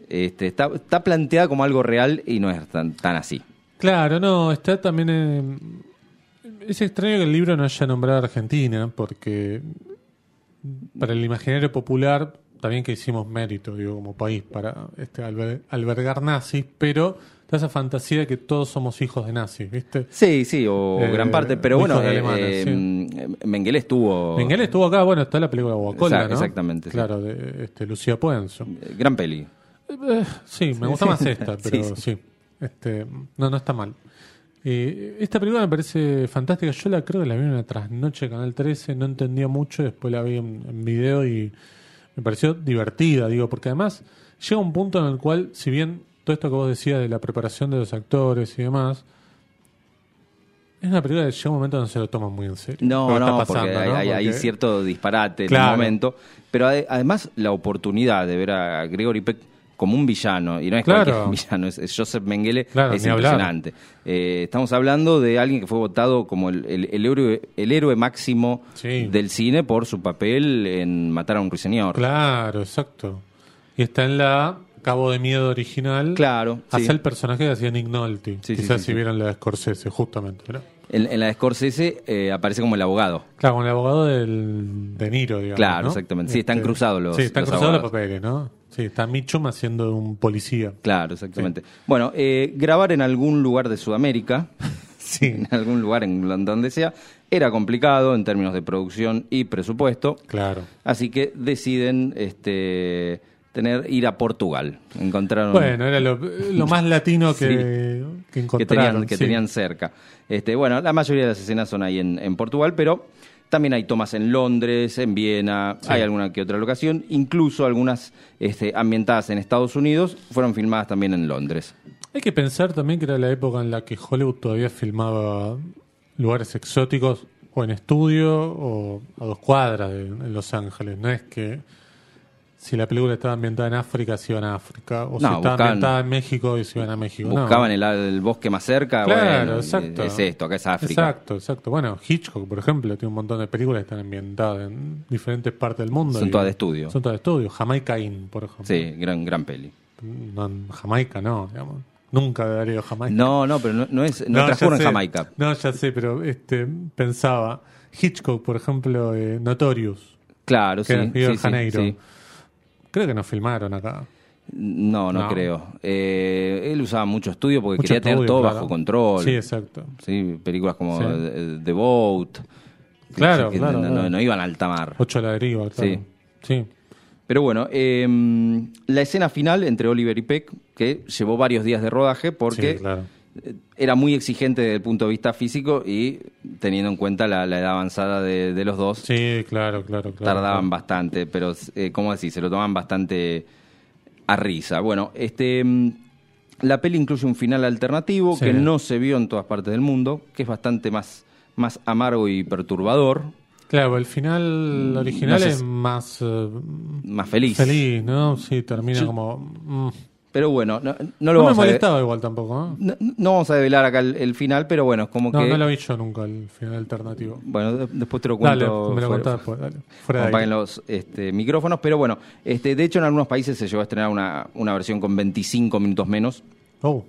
Este, está, está planteada como algo real y no es tan, tan así. Claro, no, está también... es extraño que el libro no haya nombrado a Argentina, porque para el imaginario popular también que hicimos mérito, digo, como país, para este alber- albergar nazis, pero está esa fantasía de que todos somos hijos de nazis, ¿viste? Sí, sí, o Eh, gran parte, pero bueno, eh, alemanes, eh, Mengele estuvo... Mengele estuvo acá, bueno, está la película Guacola, Exact- ¿no? exactamente, sí. Claro, de este, Lucía Puenzo. eh, Gran peli. Sí, me gusta más esta, pero Sí. Este, no, no está mal. Eh, esta película me parece fantástica. Yo la creo que la vi en una trasnoche de Canal 13, no entendía mucho, después la vi en, en video y me pareció divertida, digo, porque además llega un punto en el cual, si bien todo esto que vos decías de la preparación de los actores y demás, es una película que llega un momento donde se lo toman muy en serio. No, no, está porque hay, ¿no? hay- hay Porque- cierto disparate en el momento. Pero ade- además la oportunidad de ver a Gregory Peck como un villano, y no es Claro. cualquier villano, es, es Joseph Mengele, Claro, es impresionante. Eh, estamos hablando de alguien que fue votado como el, el- el héroe, el héroe máximo Sí. del cine por su papel en Matar a un ruiseñor. Claro, exacto. Y está en la Cabo de Miedo original. Claro, sí. Hace el personaje que hacía Nick Nolte. Sí, sí, Quizás sí, si sí. vieron la de Scorsese, justamente. ¿no? En, en la de Scorsese eh, aparece como el abogado. Claro, con el abogado del De Niro, digamos. Claro, ¿no? exactamente. Sí, están cruzados los- Sí, están los cruzados los papeles, ¿no? Sí, está Mitchum haciendo un policía. Claro, exactamente. Bueno, eh, grabar en algún lugar de Sudamérica, Sí, en algún lugar en donde sea, era complicado en términos de producción y presupuesto, claro. así que deciden este, tener ir a Portugal. Encontraron Bueno, era lo, lo más latino que, que que encontraron. tenían, que sí. tenían cerca. Este, bueno, la mayoría de las escenas son ahí en, en Portugal, pero también hay tomas en Londres, en Viena, Sí. hay alguna que otra locación, incluso algunas este, ambientadas en Estados Unidos fueron filmadas también en Londres. Hay que pensar también que era la época en la que Hollywood todavía filmaba lugares exóticos o en estudio o a dos cuadras de, en Los Ángeles. No es que si la película estaba ambientada en África, se iban a África. O si No, estaba buscaban- ambientada en México, y se iban a México. No. Buscaban el, el bosque más cerca, Claro, bueno, exacto. es esto, acá es África. Exacto, exacto. Bueno, Hitchcock, por ejemplo, tiene un montón de películas que están ambientadas en diferentes partes del mundo. Son y- todas de estudio. Son todas de estudio. Jamaica Inn, por ejemplo. Sí, gran, gran peli. No, Jamaica no, digamos. Nunca de Darío Jamaica. No, no, pero no, no es, no, transcurre en. Jamaica. No, ya sé, pero este pensaba. Hitchcock, por ejemplo, eh, Notorious, Claro, que sí. era Río de sí, sí, Janeiro. sí. Creo que no filmaron acá. No, no, No. creo. Eh, él usaba mucho estudio porque Mucho quería tener todo claro. bajo control. Sí, exacto. Sí, películas como Sí. The, The Boat. Claro, que claro, no, claro. no- no iban a alta mar. Ocho a la deriva, claro. Sí. Sí. Pero bueno, eh, la escena final entre Oliver y Peck, que llevó varios días de rodaje porque Sí, claro. Era muy exigente desde el punto de vista físico y teniendo en cuenta la, la edad avanzada de, de los dos, Sí, claro, claro, claro. tardaban bastante, pero eh, ¿cómo decir? Se lo tomaban bastante a risa. Bueno, este mm, la peli incluye un final alternativo Sí. que no se vio en todas partes del mundo, que es bastante más, más amargo y perturbador, Claro, el final original Mm, no sé es más eh, más feliz. feliz, ¿no? Sí, termina Yo- como. mm, Pero bueno, no, no No, lo me vamos a de- molestaba igual tampoco. ¿eh? no, no vamos a develar acá el, el final, pero bueno, es como No, que. no lo vi yo nunca, el final alternativo. Bueno, de- después te lo Dale, cuento. me lo fuera- contás después, dale. Fuera de ahí. los este, micrófonos, pero bueno, este, de hecho en algunos países se llegó a estrenar una, una versión con 25 minutos menos, Oh,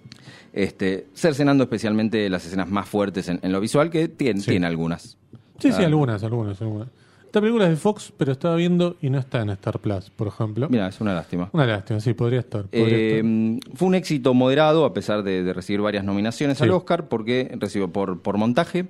este, cercenando especialmente las escenas más fuertes en, en lo visual, que tiene, Sí. tiene algunas. sí, sí, Ah. algunas, algunas, algunas. Esta película es de Fox, pero estaba viendo y no está en Star Plus, por ejemplo. Mira, es una lástima. Una lástima, sí, podría estar. podría Eh, estar. fue un éxito moderado, a pesar de, de recibir varias nominaciones Sí. al Oscar, porque recibió por, por montaje,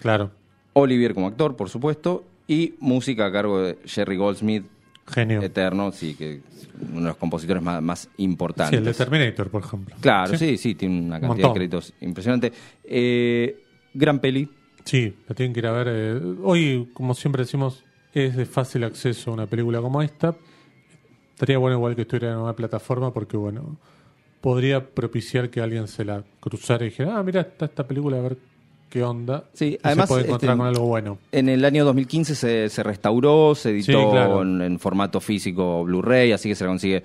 Claro, Olivier como actor, por supuesto, y música a cargo de Jerry Goldsmith, genio. eterno, sí, que es uno de los compositores más, más Sí, importantes. el de Terminator, por ejemplo. Claro, sí, sí, tiene una Un cantidad de créditos impresionante. Eh, gran peli. Sí, la tienen que ir a ver. eh, hoy, como siempre decimos, es de fácil acceso a una película como esta. Estaría bueno igual que estuviera en una plataforma porque, bueno, podría propiciar que alguien se la cruzara y dijera, ah, mira, está esta película, a ver qué onda. Sí, Y además, se puede encontrar este, con algo bueno. En el año 2015 se, se restauró, se editó Sí, claro. en, en formato físico Blu-ray, así que se la consigue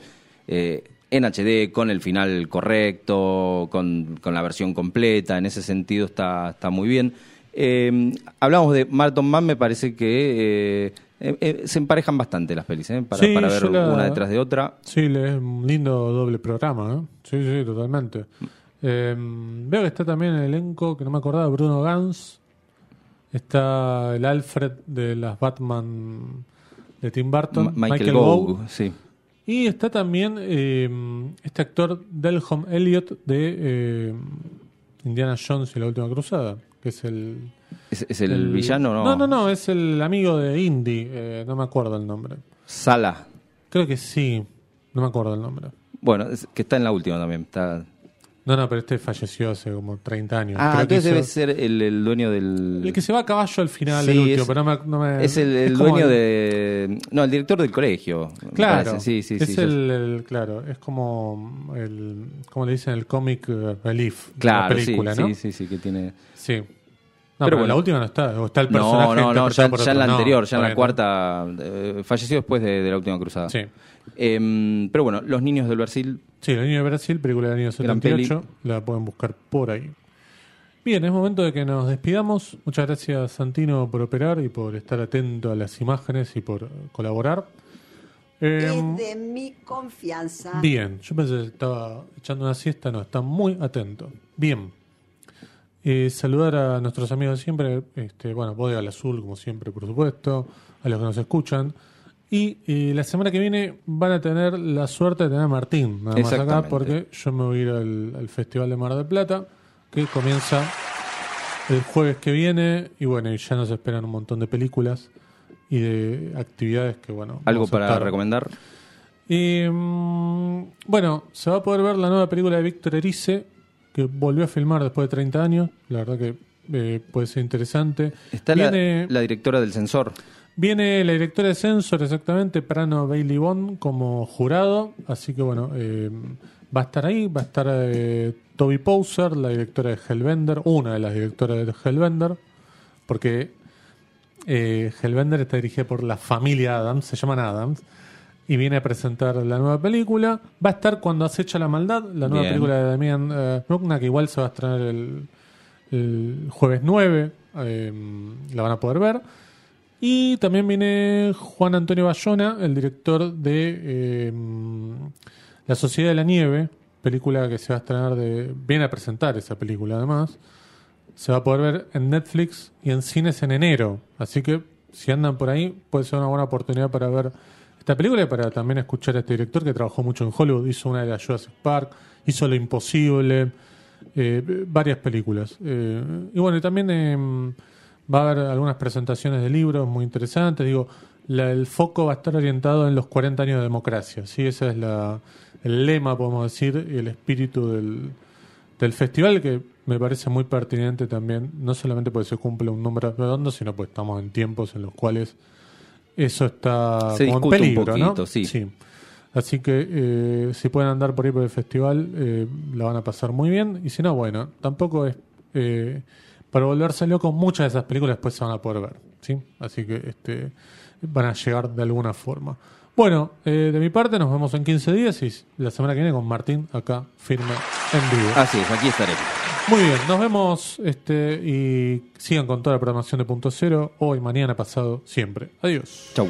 eh, en HD, con el final correcto, con, con la versión completa. En ese sentido está, está muy bien. Eh, hablamos de Martin Mann, me parece que eh, eh, eh, se emparejan bastante las pelis, para, Sí, para ver la- una detrás de otra. Sí, es un lindo doble programa. Sí, sí, totalmente. Eh, veo que está también en el elenco, que no me acordaba, Bruno Gans. Está el Alfred de las Batman de Tim Burton, Ma- Michael, Gough, sí. Y está también eh, este actor Delhom Elliot de eh, Indiana Jones y la Última Cruzada, que es el... ¿Es, es el, villano no? No, no, no, es el amigo de Indy, eh, no me acuerdo el nombre. Sala. Creo que sí, no me acuerdo el nombre. Bueno, es- que está en la última también. Está... No, no, pero este falleció hace como 30 años. Ah, Creo entonces debe ser el, el dueño del... El que se va a caballo al final, Sí, el último, es- pero no me... no me- Es el, dueño el- de... No, el director del colegio. Claro. Sí, sí, es sí. el, claro, es como el, ¿cómo le dicen? El comic relief Claro, la película, sí, ¿no? sí, sí, sí, que tiene... Sí. No, pero, bueno. la última no está, o está el personaje No, no, no, ya, ya en la anterior, ya en la cuarta... eh, falleció después de, de la última cruzada. Sí. Em, pero bueno, Los Niños del Brasil... Sí, La Niña de Brasil, película del año Gran 78, la pueden buscar por ahí. Bien, es momento de que nos despidamos. Muchas gracias Santino por operar y por estar atento a las imágenes y por colaborar. Em, Es de mi confianza. Bien, yo pensé que estaba echando una siesta, no, está muy atento. Bien. Eh, saludar a nuestros amigos de siempre, este, bueno, Bodega al Azul, como siempre, por supuesto, a los que nos escuchan. Y eh, la semana que viene van a tener la suerte de tener a Martín, nada más acá, porque yo me voy a ir al, al Festival de Mar del Plata, que comienza el jueves que viene, y bueno, y ya nos esperan un montón de películas y de actividades que, bueno. ¿Algo para estar- recomendar? y, mm, bueno, se va a poder ver la nueva película de Víctor Erice, que volvió a filmar después de 30 años. La verdad que eh, puede ser interesante. Está la, viene, la directora del censor. Viene la directora de Censor, exactamente, Prano Bailey Bond, como jurado. Así que bueno, eh, va a estar ahí. Va a estar eh, Toby Pouser, la directora de Hellbender, una de las directoras de Hellbender, porque eh, Hellbender está dirigida por la familia Adams, se llaman Adams, y viene a presentar la nueva película. Va a estar cuando acecha la maldad, la nueva Bien. película de Damian eh, Bruckner, que igual se va a estrenar el, el jueves 9, eh, la van a poder ver. Y también viene Juan Antonio Bayona, el director de eh, La Sociedad de la Nieve, película que se va a estrenar de... Viene a presentar esa película además. Se va a poder ver en Netflix y en cines en enero. Así que si andan por ahí, puede ser una buena oportunidad para ver esta película y para también escuchar a este director que trabajó mucho en Hollywood. Hizo una de las Jurassic Park, hizo Lo Imposible, eh, varias películas. Eh, y bueno, y también eh, va a haber algunas presentaciones de libros muy interesantes. Digo, la- el foco va a estar orientado en los 40 años de democracia. ¿sí? Ese es la, el lema, podemos decir, y el espíritu del, del festival que me parece muy pertinente también, no solamente porque se cumple un número redondo, sino pues estamos en tiempos en los cuales eso está Se como en discute un peligro, poquito, ¿no? sí. Así que eh, si pueden andar por ahí por el festival, eh, la van a pasar muy bien. Y si no, bueno, tampoco es eh, para volverse locos, muchas de esas películas después se van a poder ver, ¿sí? Así que este van a llegar de alguna forma. Bueno, eh, de mi parte nos vemos en 15 días y la semana que viene con Martín acá firme en vivo. Así es, aquí estaremos. Muy bien, nos vemos este y sigan con toda la programación de Punto Cero hoy, mañana, pasado, siempre. Adiós. Chau.